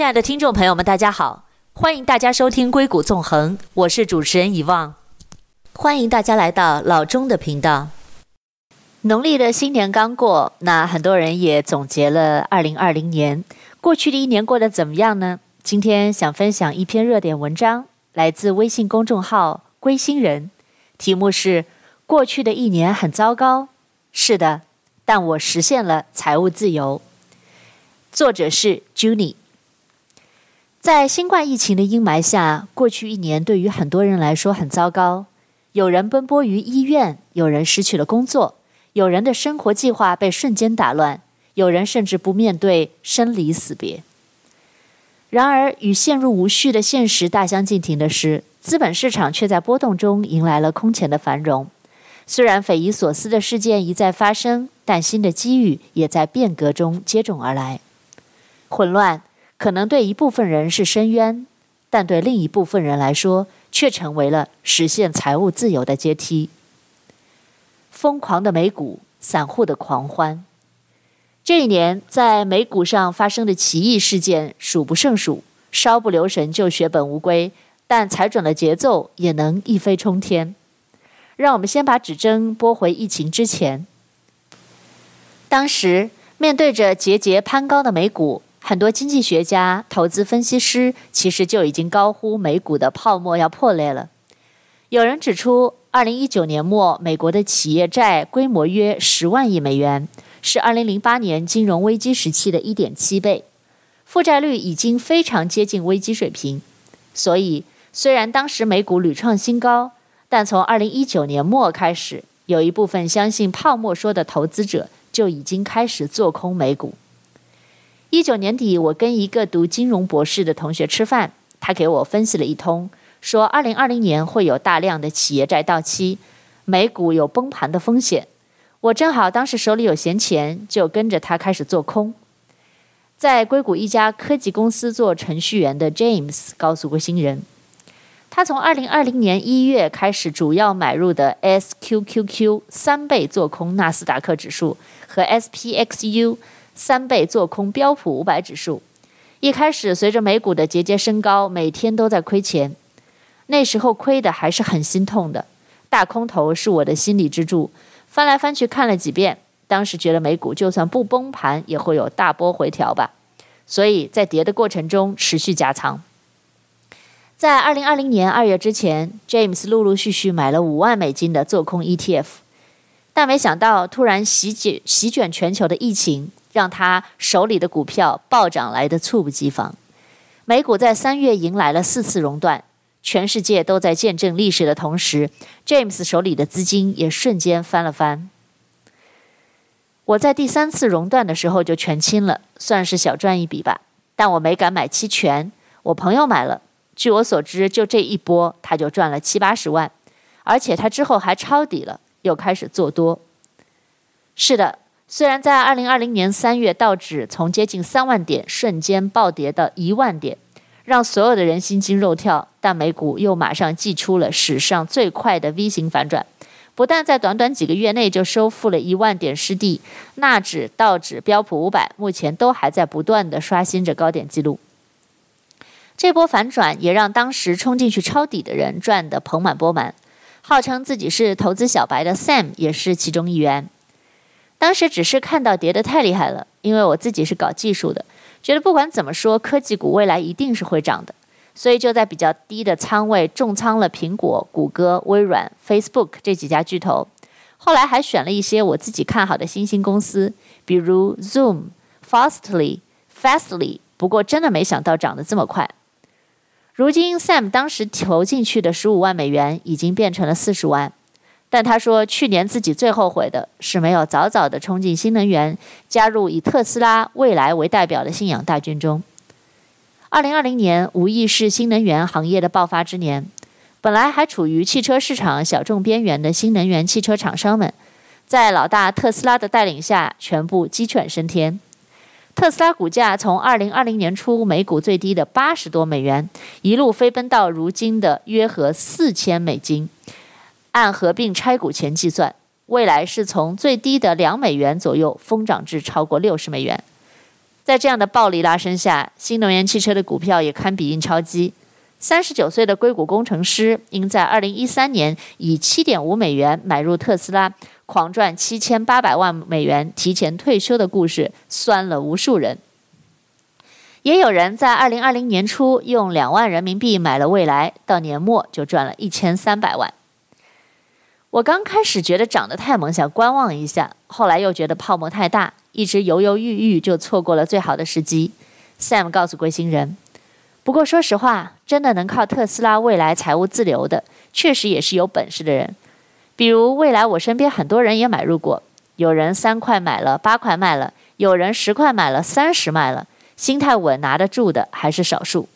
亲爱的听众朋友们，大家好，欢迎大家收听《硅谷纵横》，我是主持人遗忘，欢迎大家来到老钟的频道。农历的新年刚过，那很多人也总结了2020年过去的一年过得怎么样呢？今天想分享一篇热点文章，来自微信公众号“归心人”，题目是“过去的一年很糟糕”。是的，但我实现了财务自由。作者是 Juni。在新冠疫情的阴霾下，过去一年对于很多人来说很糟糕。有人奔波于医院，有人失去了工作。有人的生活计划被瞬间打乱，有人甚至不面对生离死别。然而，与陷入无序的现实大相径庭的是，资本市场却在波动中迎来了空前的繁荣。虽然匪夷所思的事件一再发生，但新的机遇也在变革中接踵而来。混乱可能对一部分人是深渊，但对另一部分人来说，却成为了实现财务自由的阶梯。疯狂的美股，散户的狂欢。这一年，在美股上发生的奇异事件数不胜数，稍不留神就血本无归，但踩准了节奏，也能一飞冲天。让我们先把指针拨回疫情之前。当时面对着节节攀高的美股，很多经济学家、投资分析师其实就已经高呼美股的泡沫要破裂了。有人指出，二零一九年末，美国的企业债规模约十万亿美元，是二零零八年金融危机时期的一点七倍，负债率已经非常接近危机水平。所以，虽然当时美股屡创新高，但从二零一九年末开始，有一部分相信泡沫说的投资者就已经开始做空美股。一九年底，我跟一个读金融博士的同学吃饭，他给我分析了一通。说，二零二零年会有大量的企业债到期，美股有崩盘的风险。我正好当时手里有闲钱，就跟着他开始做空。在硅谷一家科技公司做程序员的 James 告诉过新人，他从二零二零年一月开始主要买入的 SQQQ 三倍做空纳斯达克指数和 SPXU 三倍做空标普五百指数。一开始随着美股的节节升高，每天都在亏钱。那时候亏的还是很心痛的，大空头是我的心理支柱，翻来翻去看了几遍，当时觉得美股就算不崩盘也会有大波回调吧，所以在跌的过程中持续加仓。在二零二零年二月之前，James 陆陆续续买了五万美金的做空 ETF，但没想到突然席卷席卷全球的疫情，让他手里的股票暴涨来得猝不及防，美股在三月迎来了四次熔断。全世界都在见证历史的同时，James 手里的资金也瞬间翻了番。我在第三次熔断的时候就全清了，算是小赚一笔吧。但我没敢买期权，我朋友买了。据我所知，就这一波他就赚了七八十万，而且他之后还抄底了，又开始做多。是的，虽然在二零二零年三月道指从接近三万点瞬间暴跌到一万点。让所有的人心惊肉跳，但美股又马上祭出了史上最快的 V 型反转，不但在短短几个月内就收复了一万点失地，纳指、道指、标普五百目前都还在不断地刷新着高点记录。这波反转也让当时冲进去抄底的人赚得盆满钵满，号称自己是投资小白的 Sam 也是其中一员。当时只是看到跌得太厉害了，因为我自己是搞技术的。觉得不管怎么说，科技股未来一定是会涨的，所以就在比较低的仓位重仓了苹果、谷歌、微软、Facebook 这几家巨头。后来还选了一些我自己看好的新兴公司，比如 Zoom、Fastly、Fastly。不过真的没想到涨得这么快。如今 Sam 当时投进去的十五万美元已经变成了四十万。但他说，去年自己最后悔的是没有早早的冲进新能源，加入以特斯拉、蔚来为代表的信仰大军中。二零二零年无疑是新能源行业的爆发之年，本来还处于汽车市场小众边缘的新能源汽车厂商们，在老大特斯拉的带领下，全部鸡犬升天。特斯拉股价从二零二零年初每股最低的八十多美元，一路飞奔到如今的约合四千美金。按合并拆股前计算，未来是从最低的两美元左右疯涨至超过六十美元。在这样的暴力拉升下，新能源汽车的股票也堪比印钞机。三十九岁的硅谷工程师因在二零一三年以七点五美元买入特斯拉，狂赚七千八百万美元，提前退休的故事，酸了无数人。也有人在二零二零年初用两万人民币买了蔚来，到年末就赚了一千三百万。我刚开始觉得涨得太猛，想观望一下，后来又觉得泡沫太大，一直犹犹豫豫，就错过了最好的时机。Sam 告诉龟星人。不过说实话，真的能靠特斯拉未来财务自由的，确实也是有本事的人。比如未来，我身边很多人也买入过，有人三块买了，八块卖了；有人十块买了，三十卖了。心态稳拿得住的还是少数。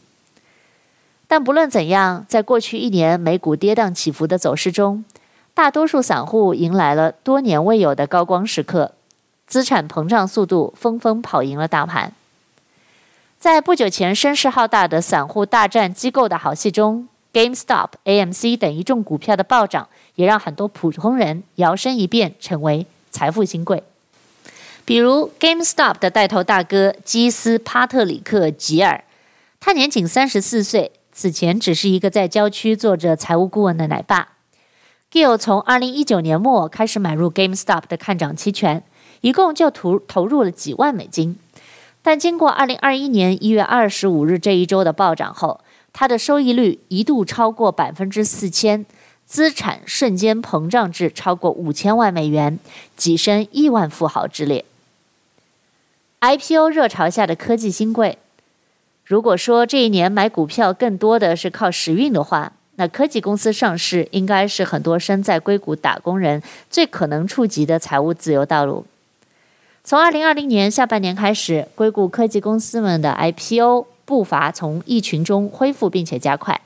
但不论怎样，在过去一年美股跌宕起伏的走势中，大多数散户迎来了多年未有的高光时刻，资产膨胀速度纷纷跑赢了大盘。在不久前声势浩大的散户大战机构的好戏中，GameStop、AMC 等一众股票的暴涨，也让很多普通人摇身一变成为财富新贵。比如 GameStop 的带头大哥基斯·帕特里克·吉尔，他年仅三十四岁，此前只是一个在郊区做着财务顾问的奶爸。Gill 从二零一九年末开始买入 GameStop 的看涨期权，一共就投投入了几万美金。但经过二零二一年一月二十五日这一周的暴涨后，它的收益率一度超过百分之四千，资产瞬间膨胀至超过五千万美元，跻身亿万富豪之列。IPO 热潮下的科技新贵，如果说这一年买股票更多的是靠时运的话，那科技公司上市应该是很多身在硅谷打工人最可能触及的财务自由道路。从二零二零年下半年开始，硅谷科技公司们的 IPO 步伐从疫情中恢复，并且加快。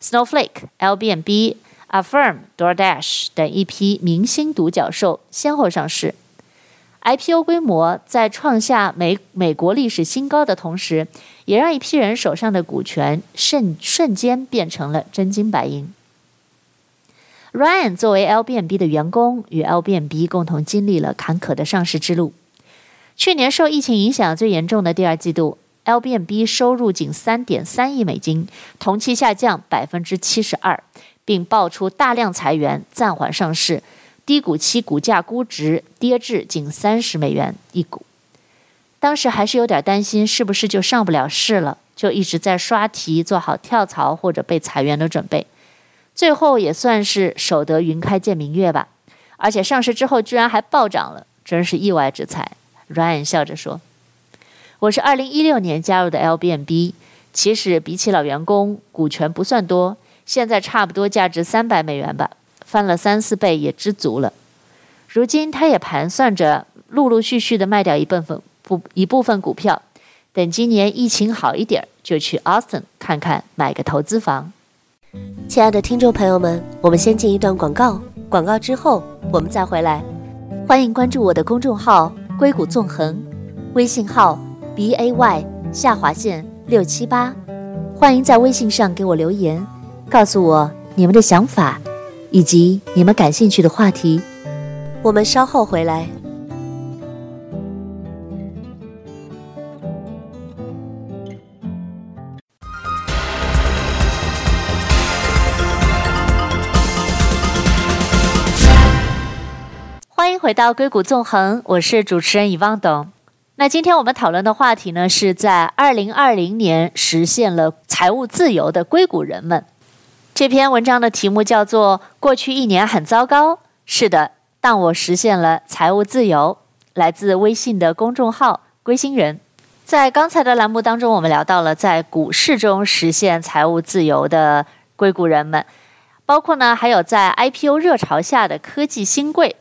Snowflake、LBNB、Affirm、DoorDash 等一批明星独角兽先后上市，IPO 规模在创下美美国历史新高的同时，也让一批人手上的股权瞬瞬间变成了真金白银。Ryan 作为 LBNB 的员工，与 LBNB 共同经历了坎坷的上市之路。去年受疫情影响最严重的第二季度，Airbnb 收入仅三点三亿美金，同期下降百分之七十二，并爆出大量裁员、暂缓上市，低谷期股价估值跌至仅三十美元一股。当时还是有点担心，是不是就上不了市了？就一直在刷题，做好跳槽或者被裁员的准备。最后也算是守得云开见明月吧。而且上市之后居然还暴涨了，真是意外之财。Ryan 笑着说：“我是二零一六年加入的 LBNB，其实比起老员工，股权不算多，现在差不多价值三百美元吧，翻了三四倍也知足了。如今他也盘算着陆陆续续的卖掉一部分不一部分股票，等今年疫情好一点，就去 Austin 看看，买个投资房。”亲爱的听众朋友们，我们先进一段广告，广告之后我们再回来，欢迎关注我的公众号。硅谷纵横，微信号 b a y 下划线六七八，欢迎在微信上给我留言，告诉我你们的想法，以及你们感兴趣的话题。我们稍后回来。欢迎回到硅谷纵横，我是主持人以望董。那今天我们讨论的话题呢，是在二零二零年实现了财务自由的硅谷人们。这篇文章的题目叫做《过去一年很糟糕》。是的，但我实现了财务自由。来自微信的公众号“归心人”。在刚才的栏目当中，我们聊到了在股市中实现财务自由的硅谷人们，包括呢，还有在 IPO 热潮下的科技新贵。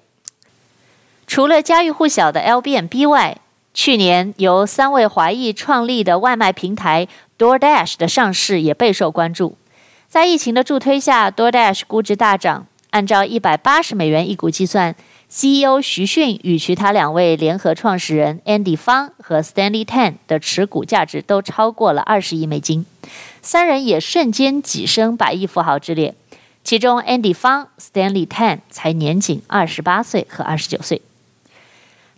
除了家喻户晓的 LBNB 外，去年由三位华裔创立的外卖平台 DoorDash 的上市也备受关注。在疫情的助推下，DoorDash 估值大涨。按照一百八十美元一股计算，CEO 徐迅与其他两位联合创始人 Andy Fung 和 Stanley Tan 的持股价值都超过了二十亿美金，三人也瞬间跻身百亿富豪之列。其中，Andy Fung、Stanley Tan 才年仅二十八岁和二十九岁。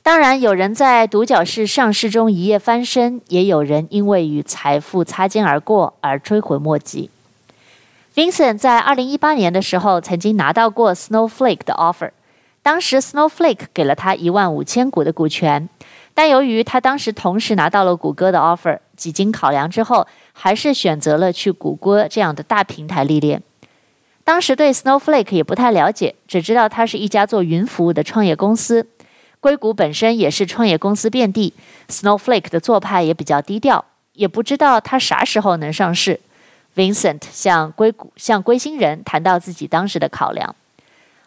当然，有人在独角戏上市中一夜翻身，也有人因为与财富擦肩而过而追悔莫及。Vincent 在二零一八年的时候曾经拿到过 Snowflake 的 offer，当时 Snowflake 给了他一万五千股的股权，但由于他当时同时拿到了谷歌的 offer，几经考量之后，还是选择了去谷歌这样的大平台历练。当时对 Snowflake 也不太了解，只知道它是一家做云服务的创业公司。硅谷本身也是创业公司遍地，Snowflake 的做派也比较低调，也不知道它啥时候能上市。Vincent 向硅谷向归心人谈到自己当时的考量，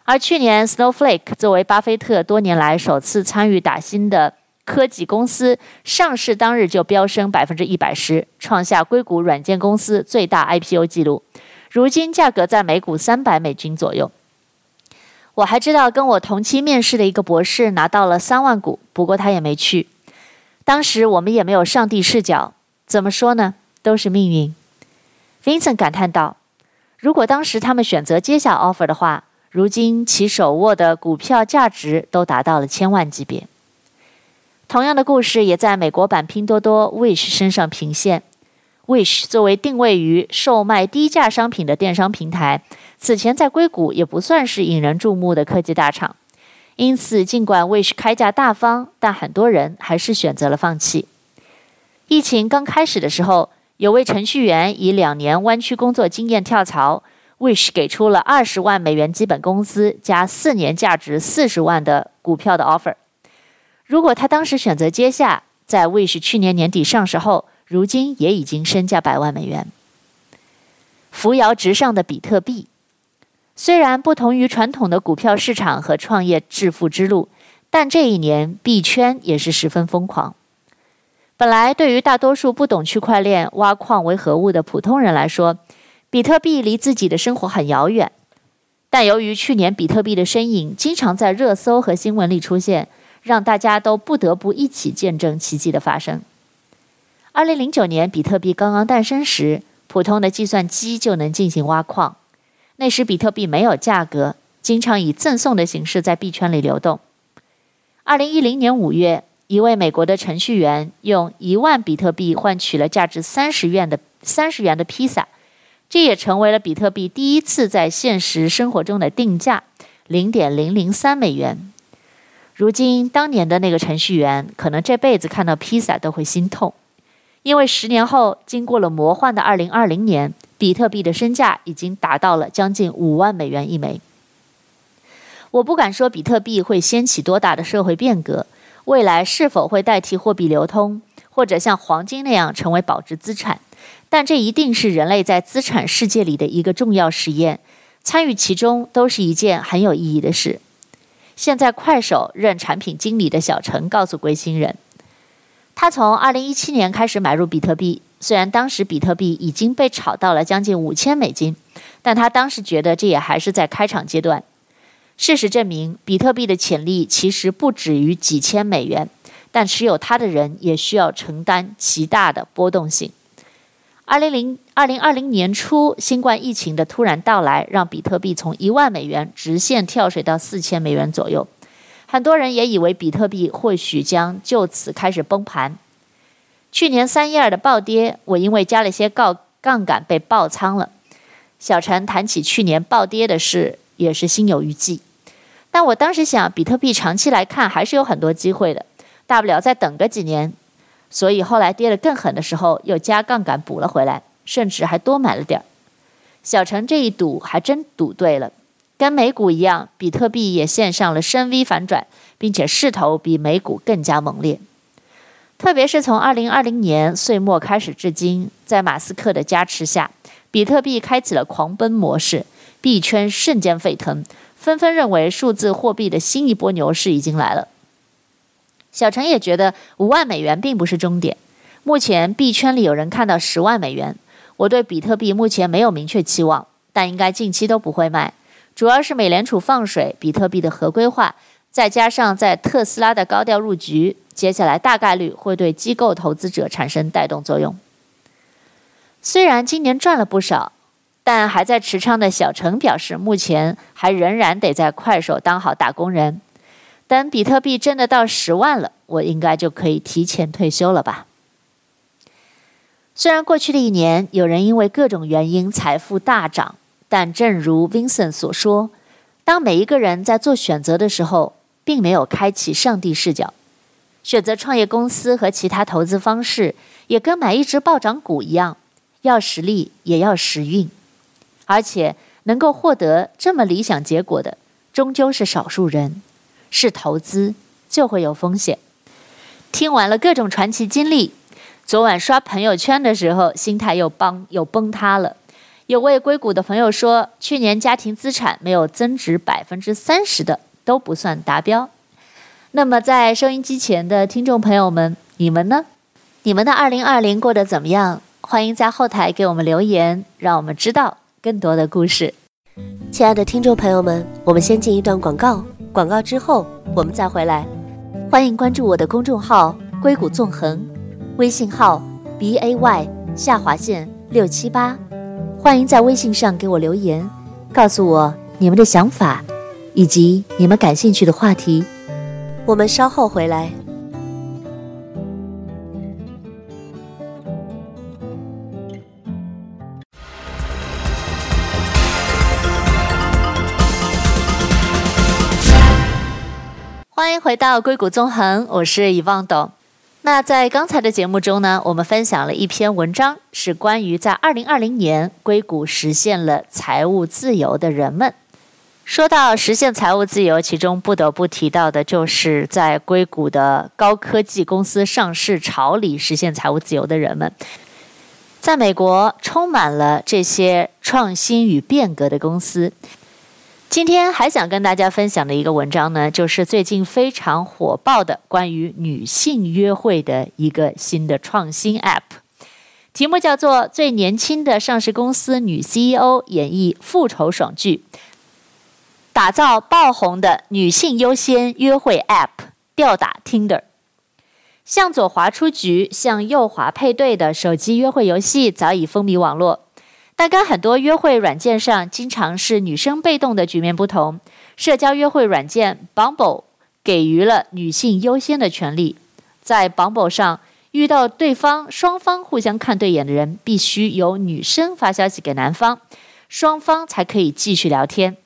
而去年 Snowflake 作为巴菲特多年来首次参与打新的科技公司，上市当日就飙升百分之一百十，创下硅谷软件公司最大 IPO 记录，如今价格在每股三百美金左右。我还知道跟我同期面试的一个博士拿到了三万股，不过他也没去。当时我们也没有上帝视角，怎么说呢？都是命运。Vincent 感叹道：“如果当时他们选择接下 offer 的话，如今其手握的股票价值都达到了千万级别。”同样的故事也在美国版拼多多 Wish 身上频现。Wish 作为定位于售卖低价商品的电商平台，此前在硅谷也不算是引人注目的科技大厂。因此，尽管 Wish 开价大方，但很多人还是选择了放弃。疫情刚开始的时候，有位程序员以两年湾区工作经验跳槽，Wish 给出了二十万美元基本工资加四年价值四十万的股票的 offer。如果他当时选择接下，在 Wish 去年年底上市后，如今也已经身价百万美元，扶摇直上的比特币，虽然不同于传统的股票市场和创业致富之路，但这一年币圈也是十分疯狂。本来对于大多数不懂区块链、挖矿为何物的普通人来说，比特币离自己的生活很遥远。但由于去年比特币的身影经常在热搜和新闻里出现，让大家都不得不一起见证奇迹的发生。二零零九年，比特币刚刚诞生时，普通的计算机就能进行挖矿。那时，比特币没有价格，经常以赠送的形式在币圈里流动。二零一零年五月，一位美国的程序员用一万比特币换取了价值三十元的三十元的披萨，这也成为了比特币第一次在现实生活中的定价零点零零三美元。如今，当年的那个程序员可能这辈子看到披萨都会心痛。因为十年后，经过了魔幻的二零二零年，比特币的身价已经达到了将近五万美元一枚。我不敢说比特币会掀起多大的社会变革，未来是否会代替货币流通，或者像黄金那样成为保值资产，但这一定是人类在资产世界里的一个重要实验，参与其中都是一件很有意义的事。现在，快手任产品经理的小陈告诉归心人。他从二零一七年开始买入比特币，虽然当时比特币已经被炒到了将近五千美金，但他当时觉得这也还是在开场阶段。事实证明，比特币的潜力其实不止于几千美元，但持有它的人也需要承担极大的波动性。二零零二零二零年初，新冠疫情的突然到来，让比特币从一万美元直线跳水到四千美元左右。很多人也以为比特币或许将就此开始崩盘。去年三一二的暴跌，我因为加了些杠杠杆被爆仓了。小陈谈起去年暴跌的事，也是心有余悸。但我当时想，比特币长期来看还是有很多机会的，大不了再等个几年。所以后来跌得更狠的时候，又加杠杆补了回来，甚至还多买了点儿。小陈这一赌还真赌对了。跟美股一样，比特币也现上了深 V 反转，并且势头比美股更加猛烈。特别是从二零二零年岁末开始至今，在马斯克的加持下，比特币开启了狂奔模式，币圈瞬间沸腾，纷纷认为数字货币的新一波牛市已经来了。小陈也觉得五万美元并不是终点，目前币圈里有人看到十万美元。我对比特币目前没有明确期望，但应该近期都不会卖。主要是美联储放水，比特币的合规化，再加上在特斯拉的高调入局，接下来大概率会对机构投资者产生带动作用。虽然今年赚了不少，但还在持仓的小陈表示，目前还仍然得在快手当好打工人。等比特币真的到十万了，我应该就可以提前退休了吧？虽然过去的一年，有人因为各种原因财富大涨，但正如 Vincent 所说，当每一个人在做选择的时候，并没有开启上帝视角，选择创业公司和其他投资方式，也跟买一只暴涨股一样，要实力也要时运，而且能够获得这么理想结果的，终究是少数人。是投资就会有风险。听完了各种传奇经历，昨晚刷朋友圈的时候，心态又崩又崩塌了。有位硅谷的朋友说，去年家庭资产没有增值百分之三十的都不算达标。那么，在收音机前的听众朋友们，你们呢？你们的二零二零过得怎么样？欢迎在后台给我们留言，让我们知道更多的故事。亲爱的听众朋友们，我们先进一段广告。广告之后，我们再回来。欢迎关注我的公众号“硅谷纵横”，微信号 b a y 下划线六七八。欢迎在微信上给我留言，告诉我你们的想法以及你们感兴趣的话题。我们稍后回来。欢迎回到硅谷纵横，我是遗忘董。那在刚才的节目中呢，我们分享了一篇文章，是关于在二零二零年硅谷实现了财务自由的人们。说到实现财务自由，其中不得不提到的就是在硅谷的高科技公司上市潮里实现财务自由的人们。在美国，充满了这些创新与变革的公司。今天还想跟大家分享的一个文章呢，就是最近非常火爆的关于女性约会的一个新的创新 App，题目叫做《最年轻的上市公司女 CEO 演绎复仇爽剧》，打造爆红的女性优先约会 App，吊打 Tinder。向左滑出局，向右滑配对的手机约会游戏早已风靡网络。但跟很多约会软件上经常是女生被动的局面不同，社交约会软件 Bumble 给予了女性优先的权利。在 Bumble 上遇到对方双方互相看对眼的人，必须由女生发消息给男方，双方才可以继续聊天。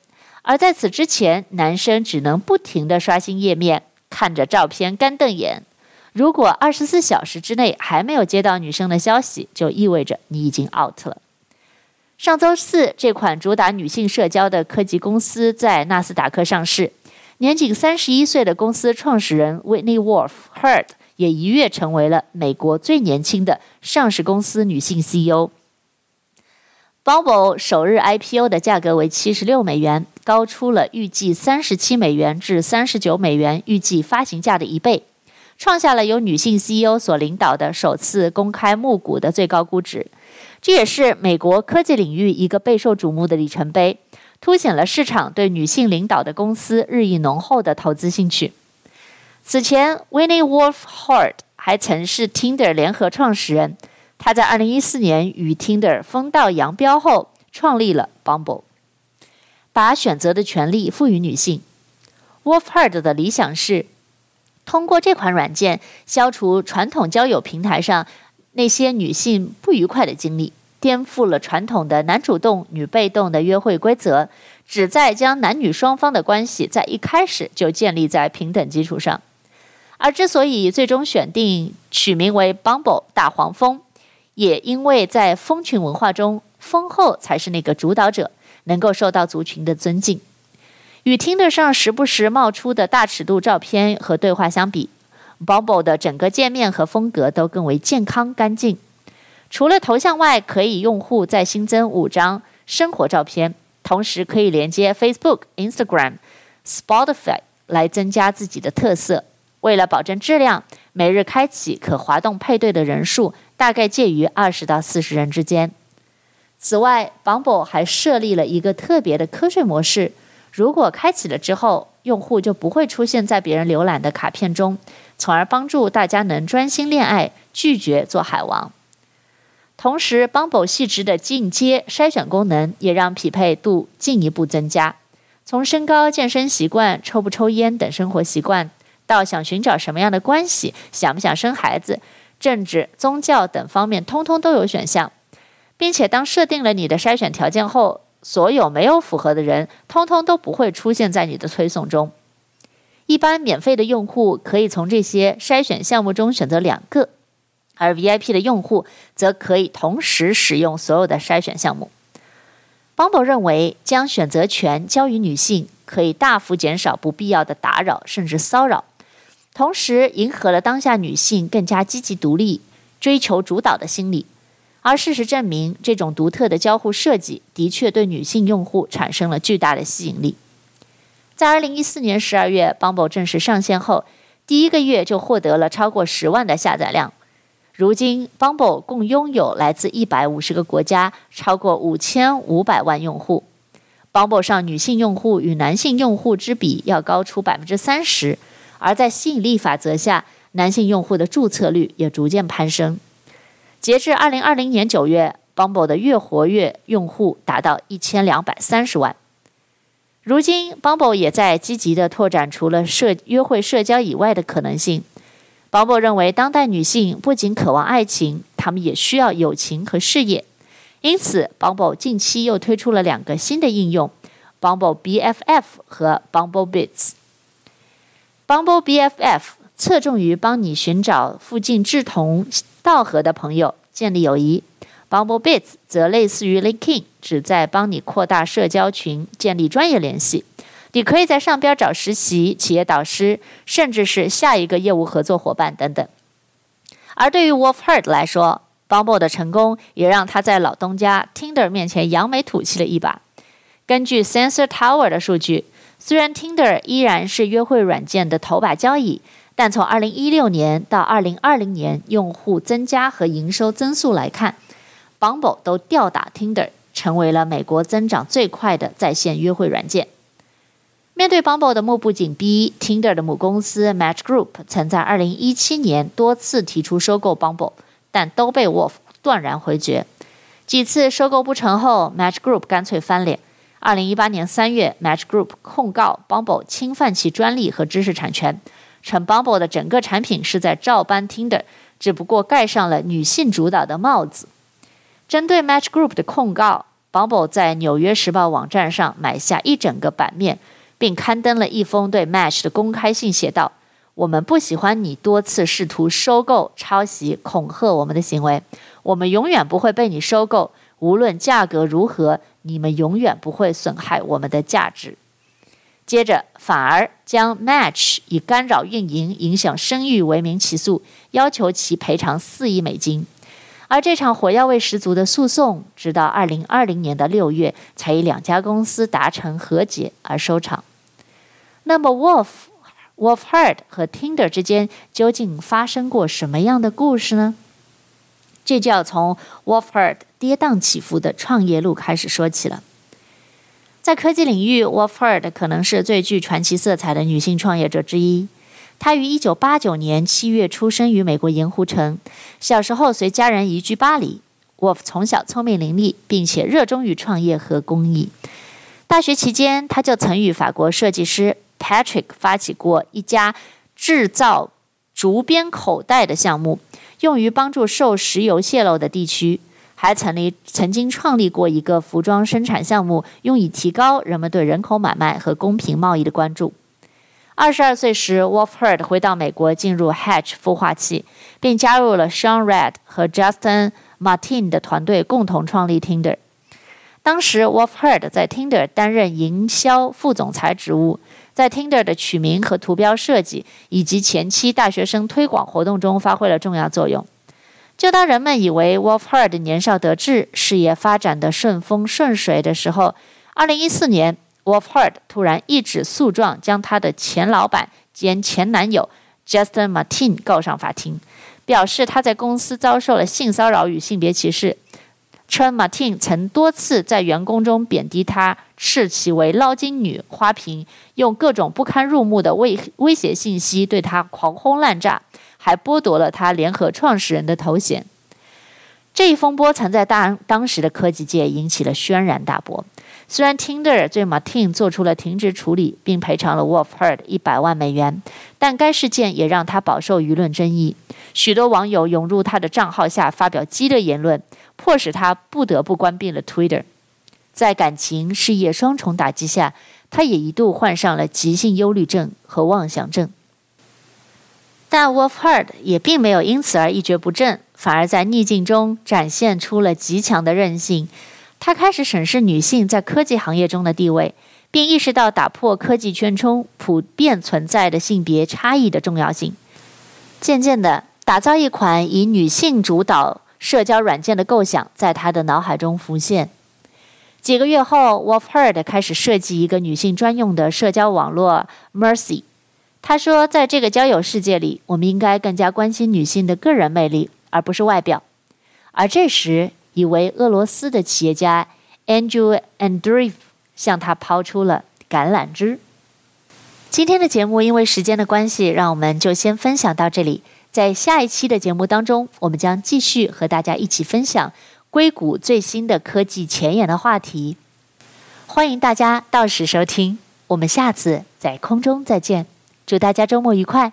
而在此之前，男生只能不停地刷新页面，看着照片干瞪眼。如果二十四小时之内还没有接到女生的消息，就意味着你已经 out 了。上周四，这款主打女性社交的科技公司在纳斯达克上市。年仅三十一岁的公司创始人 Whitney Wolf Herd 也一跃成为了美国最年轻的上市公司女性 CEO。Bumble 首日 IPO 的价格为七十六美元，高出了预计三十七美元至三十九美元预计发行价的一倍，创下了由女性 CEO 所领导的首次公开募股的最高估值。这也是美国科技领域一个备受瞩目的里程碑，凸显了市场对女性领导的公司日益浓厚的投资兴趣。此前，Winnie Wolfe Herd 还曾是 Tinder 联合创始人，他在2014年与 Tinder 分道扬镳后，创立了 Bumble，把选择的权利赋予女性。Wolfe Herd 的理想是通过这款软件消除传统交友平台上。那些女性不愉快的经历，颠覆了传统的男主动、女被动的约会规则，旨在将男女双方的关系在一开始就建立在平等基础上。而之所以最终选定取名为 Bumble 大黄蜂，也因为在蜂群文化中，蜂后才是那个主导者，能够受到族群的尊敬。与听得上时不时冒出的大尺度照片和对话相比，Bumble 的整个界面和风格都更为健康干净。除了头像外，可以用户再新增五张生活照片，同时可以连接 Facebook、Instagram、Spotify 来增加自己的特色。为了保证质量，每日开启可滑动配对的人数大概介于二十到四十人之间。此外，Bumble 还设立了一个特别的瞌睡模式，如果开启了之后，用户就不会出现在别人浏览的卡片中。从而帮助大家能专心恋爱，拒绝做海王。同时，Bumble 细致的进阶筛选功能也让匹配度进一步增加。从身高、健身习惯、抽不抽烟等生活习惯，到想寻找什么样的关系、想不想生孩子、政治、宗教等方面，通通都有选项，并且当设定了你的筛选条件后，所有没有符合的人，通通都不会出现在你的推送中。一般免费的用户可以从这些筛选项目中选择两个，而 VIP 的用户则可以同时使用所有的筛选项目。Bumble 认为，将选择权交予女性，可以大幅减少不必要的打扰甚至骚扰，同时迎合了当下女性更加积极独立、追求主导的心理。而事实证明，这种独特的交互设计的确对女性用户产生了巨大的吸引力。在二零一四年十二月，Bumble 正式上线后，第一个月就获得了超过十万的下载量。如今，Bumble 共拥有来自一百五十个国家超过五千五百万用户。Bumble 上女性用户与男性用户之比要高出百分之三十，而在吸引力法则下，男性用户的注册率也逐渐攀升。截至二零二零年九月，Bumble 的月活跃用户达到一千两百三十万。如今，Bumble 也在积极地拓展除了社约会社交以外的可能性。Bumble 认为，当代女性不仅渴望爱情，她们也需要友情和事业。因此，Bumble 近期又推出了两个新的应用：Bumble BFF 和 Bumble Bits。Bumble BFF 侧重于帮你寻找附近志同道合的朋友，建立友谊；Bumble Bits 则类似于 LinkedIn，旨在帮你扩大社交群，建立专业联系。你可以在上边找实习、企业导师，甚至是下一个业务合作伙伴等等。而对于 Wolf Herd 来说，Bumble 的成功也让他在老东家 Tinder 面前扬眉吐气了一把。根据 Sensor Tower 的数据，虽然 Tinder 依然是约会软件的头把交椅。但从2016年到2020年，用户增加和营收增速来看，Bumble 都吊打 Tinder，成为了美国增长最快的在线约会软件。面对 Bumble 的目不紧逼，Tinder 的母公司 Match Group 曾在2017年多次提出收购 Bumble，但都被 Wolf 断然回绝。几次收购不成后，Match Group 干脆翻脸。2018年3月，Match Group 控告 Bumble 侵犯其专利和知识产权。称 Bumble 的整个产品是在照搬 Tinder，只不过盖上了女性主导的帽子。针对 Match Group 的控告，Bumble 在《纽约时报》网站上买下一整个版面，并刊登了一封对 Match 的公开信，写道：“我们不喜欢你多次试图收购、抄袭、恐吓我们的行为。我们永远不会被你收购，无论价格如何，你们永远不会损害我们的价值。”接着，反而将 Match 以干扰运营、影响声誉为名起诉，要求其赔偿四亿美金。而这场火药味十足的诉讼，直到二零二零年的六月，才以两家公司达成和解而收场。那么，Wolf Wolf Herd 和 Tinder 之间究竟发生过什么样的故事呢？这就要从 Wolf Herd 跌宕起伏的创业路开始说起了。在科技领域，Wolf Herd 可能是最具传奇色彩的女性创业者之一。她于1989年7月出生于美国盐湖城，小时候随家人移居巴黎。Wolf 从小聪明伶俐，并且热衷于创业和公益。大学期间，她就曾与法国设计师 Patrick 发起过一家制造竹编口袋的项目，用于帮助受石油泄漏的地区。还曾立曾经创立过一个服装生产项目，用以提高人们对人口买卖和公平贸易的关注。二十二岁时，Wolf Heard 回到美国，进入 Hatch 孵化器，并加入了 Sean Red 和 Justin Martin 的团队，共同创立 Tinder。当时，Wolf Heard 在 Tinder 担任营销副总裁职务，在 Tinder 的取名和图标设计以及前期大学生推广活动中发挥了重要作用。就当人们以为 Wolf Herd 年少得志、事业发展的顺风顺水的时候，二零一四年，Wolf Herd 突然一纸诉状将他的前老板兼前男友 Justin Martin 告上法庭，表示他在公司遭受了性骚扰与性别歧视，称 Martin 曾多次在员工中贬低他，视其为捞金女、花瓶，用各种不堪入目的威威胁信息对他狂轰滥炸。还剥夺了他联合创始人的头衔。这一风波曾在当当时的科技界引起了轩然大波。虽然 Tinder 对 Martin 做出了停职处理，并赔偿了 Wolf Herd 一百万美元，但该事件也让他饱受舆论争议。许多网友涌入他的账号下发表激烈言论，迫使他不得不关闭了 Twitter。在感情、事业双重打击下，他也一度患上了急性忧虑症和妄想症。但 Wolf Herd 也并没有因此而一蹶不振，反而在逆境中展现出了极强的韧性。他开始审视女性在科技行业中的地位，并意识到打破科技圈中普遍存在的性别差异的重要性。渐渐的，打造一款以女性主导社交软件的构想在他的脑海中浮现。几个月后，Wolf Herd 开始设计一个女性专用的社交网络 Mercy。他说，在这个交友世界里，我们应该更加关心女性的个人魅力，而不是外表。而这时，一位俄罗斯的企业家 Andrew Andreev 向他抛出了橄榄枝。今天的节目因为时间的关系，让我们就先分享到这里。在下一期的节目当中，我们将继续和大家一起分享硅谷最新的科技前沿的话题。欢迎大家到时收听，我们下次在空中再见。祝大家周末愉快！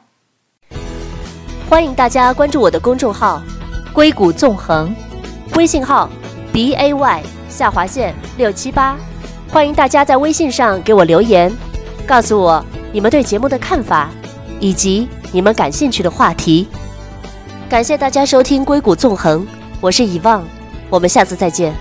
欢迎大家关注我的公众号“硅谷纵横”。微信号 b a y 下划线六七八，欢迎大家在微信上给我留言，告诉我你们对节目的看法，以及你们感兴趣的话题。感谢大家收听《硅谷纵横》，我是以望，我们下次再见。